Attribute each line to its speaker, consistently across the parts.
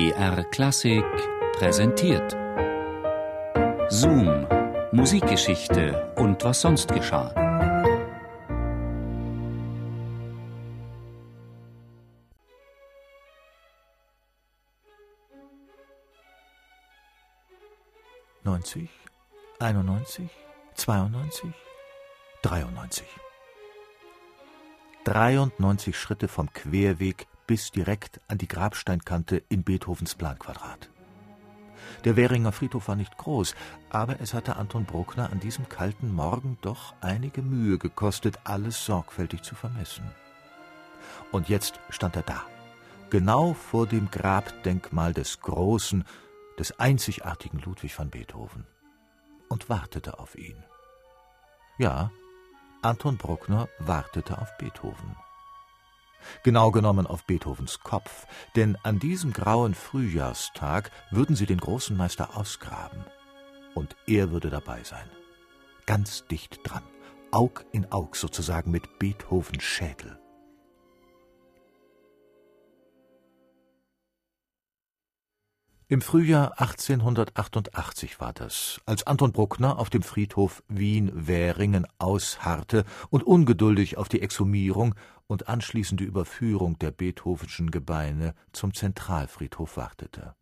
Speaker 1: BR Klassik präsentiert. Zoom, Musikgeschichte und was sonst geschah.
Speaker 2: Neunzig, einundneunzig, zweiundneunzig, dreiundneunzig. 93 Schritte vom Querweg bis direkt an die Grabsteinkante in Beethovens Planquadrat. Der Währinger Friedhof war nicht groß, aber es hatte Anton Bruckner an diesem kalten Morgen doch einige Mühe gekostet, alles sorgfältig zu vermessen. Und jetzt stand er da, genau vor dem Grabdenkmal des großen, des einzigartigen Ludwig van Beethoven, und wartete auf ihn. Ja, Anton Bruckner wartete auf Beethoven. Genau genommen auf Beethovens Kopf, denn an diesem grauen Frühjahrstag würden sie den großen Meister ausgraben. Und er würde dabei sein. Ganz dicht dran, Aug in Aug sozusagen mit Beethovens Schädel. Im Frühjahr 1888 war das, als Anton Bruckner auf dem Friedhof Wien-Währingen ausharrte und ungeduldig auf die Exhumierung und anschließende Überführung der Beethovenschen Gebeine zum Zentralfriedhof wartete.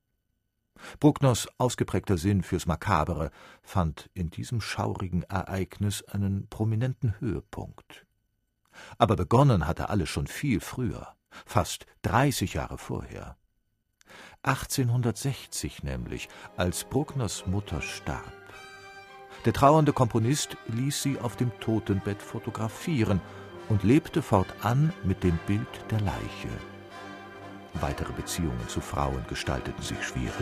Speaker 2: Bruckners ausgeprägter Sinn fürs Makabere fand in diesem schaurigen Ereignis einen prominenten Höhepunkt. Aber begonnen hatte alles schon viel früher, fast dreißig Jahre vorher. 1860 nämlich, als Bruckners Mutter starb. Der trauernde Komponist ließ sie auf dem Totenbett fotografieren und lebte fortan mit dem Bild der Leiche. Weitere Beziehungen zu Frauen gestalteten sich schwierig.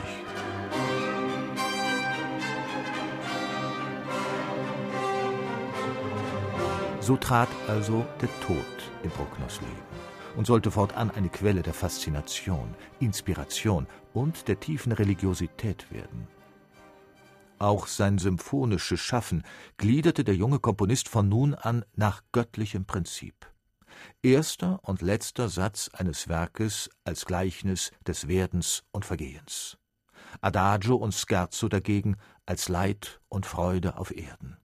Speaker 2: So trat also der Tod in Bruckners Leben und sollte fortan eine Quelle der Faszination, Inspiration und der tiefen Religiosität werden. Auch sein symphonisches Schaffen gliederte der junge Komponist von nun an nach göttlichem Prinzip. Erster und letzter Satz eines Werkes als Gleichnis des Werdens und Vergehens. Adagio und Scherzo dagegen als Leid und Freude auf Erden.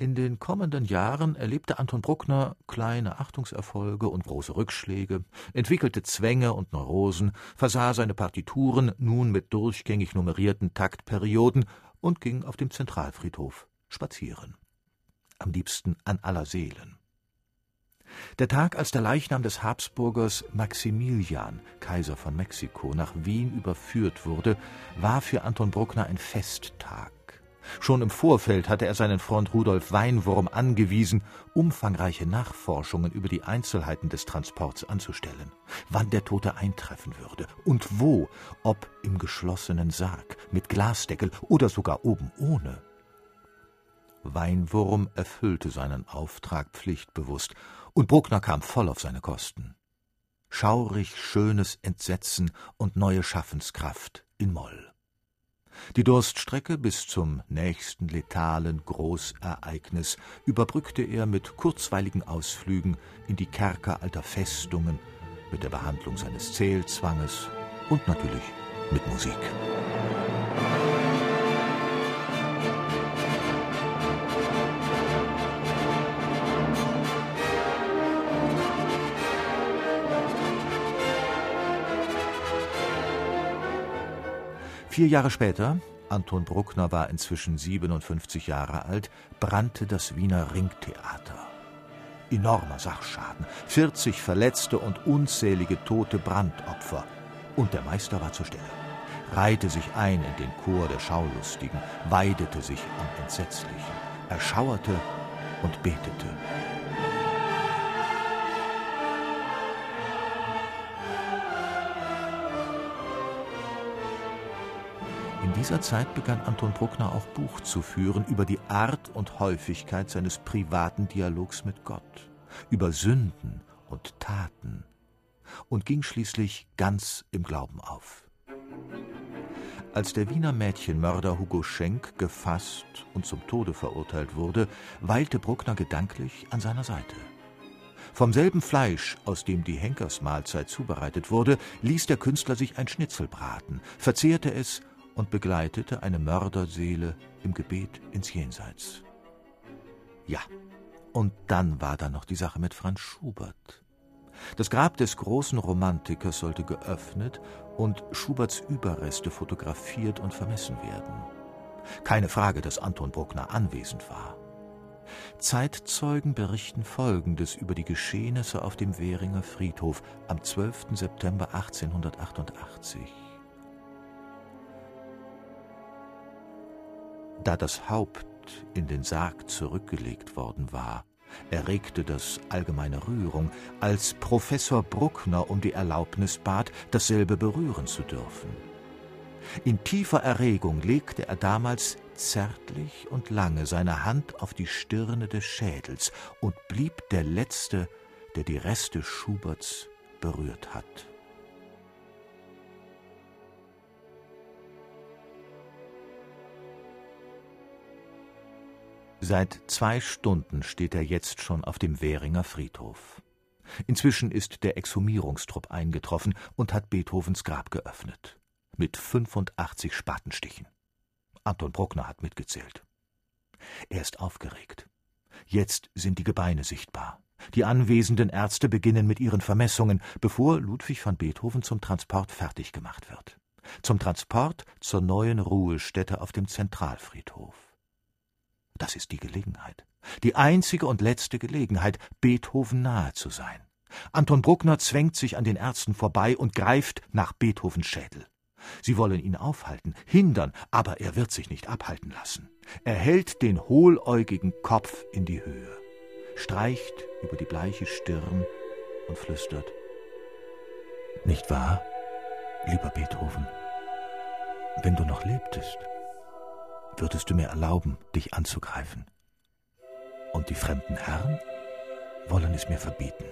Speaker 2: In den kommenden Jahren erlebte Anton Bruckner kleine Achtungserfolge und große Rückschläge, entwickelte Zwänge und Neurosen, versah seine Partituren nun mit durchgängig nummerierten Taktperioden und ging auf dem Zentralfriedhof spazieren. Am liebsten an aller Seelen. Der Tag, als der Leichnam des Habsburgers Maximilian, Kaiser von Mexiko, nach Wien überführt wurde, war für Anton Bruckner ein Festtag. Schon im Vorfeld hatte er seinen Freund Rudolf Weinwurm angewiesen, umfangreiche Nachforschungen über die Einzelheiten des Transports anzustellen, wann der Tote eintreffen würde und wo, ob im geschlossenen Sarg, mit Glasdeckel oder sogar oben ohne. Weinwurm erfüllte seinen Auftrag pflichtbewusst, und Bruckner kam voll auf seine Kosten. Schaurig schönes Entsetzen und neue Schaffenskraft in Moll. Die Durststrecke bis zum nächsten letalen Großereignis überbrückte er mit kurzweiligen Ausflügen in die Kerker alter Festungen, mit der Behandlung seines Zählzwanges und natürlich mit Musik. Vier Jahre später, Anton Bruckner war inzwischen 57 Jahre alt, brannte das Wiener Ringtheater. Enormer Sachschaden, 40 Verletzte und unzählige tote Brandopfer. Und der Meister war zur Stelle, reihte sich ein in den Chor der Schaulustigen, weidete sich am Entsetzlichen, erschauerte und betete. In dieser Zeit begann Anton Bruckner auch Buch zu führen über die Art und Häufigkeit seines privaten Dialogs mit Gott, über Sünden und Taten und ging schließlich ganz im Glauben auf. Als der Wiener Mädchenmörder Hugo Schenk gefasst und zum Tode verurteilt wurde, weilte Bruckner gedanklich an seiner Seite. Vom selben Fleisch, aus dem die Henkersmahlzeit zubereitet wurde, ließ der Künstler sich ein Schnitzel braten, verzehrte es und begleitete eine Mörderseele im Gebet ins Jenseits. Ja, und dann war da noch die Sache mit Franz Schubert. Das Grab des großen Romantikers sollte geöffnet und Schuberts Überreste fotografiert und vermessen werden. Keine Frage, dass Anton Bruckner anwesend war. Zeitzeugen berichten Folgendes über die Geschehnisse auf dem Währinger Friedhof am 12. September 1888. Da das Haupt in den Sarg zurückgelegt worden war, erregte das allgemeine Rührung, als Professor Bruckner um die Erlaubnis bat, dasselbe berühren zu dürfen. In tiefer Erregung legte er damals zärtlich und lange seine Hand auf die Stirne des Schädels und blieb der Letzte, der die Reste Schuberts berührt hat. Seit zwei Stunden steht er jetzt schon auf dem Währinger Friedhof. Inzwischen ist der Exhumierungstrupp eingetroffen und hat Beethovens Grab geöffnet. Mit 85 Spatenstichen. Anton Bruckner hat mitgezählt. Er ist aufgeregt. Jetzt sind die Gebeine sichtbar. Die anwesenden Ärzte beginnen mit ihren Vermessungen, bevor Ludwig van Beethoven zum Transport fertig gemacht wird. Zum Transport zur neuen Ruhestätte auf dem Zentralfriedhof. Das ist die Gelegenheit. Die einzige und letzte Gelegenheit, Beethoven nahe zu sein. Anton Bruckner zwängt sich an den Ärzten vorbei und greift nach Beethovens Schädel. Sie wollen ihn aufhalten, hindern, aber er wird sich nicht abhalten lassen. Er hält den hohläugigen Kopf in die Höhe, streicht über die bleiche Stirn und flüstert Nicht wahr, lieber Beethoven? Wenn du noch lebtest, würdest du mir erlauben, dich anzugreifen. Und die fremden Herren wollen es mir verbieten.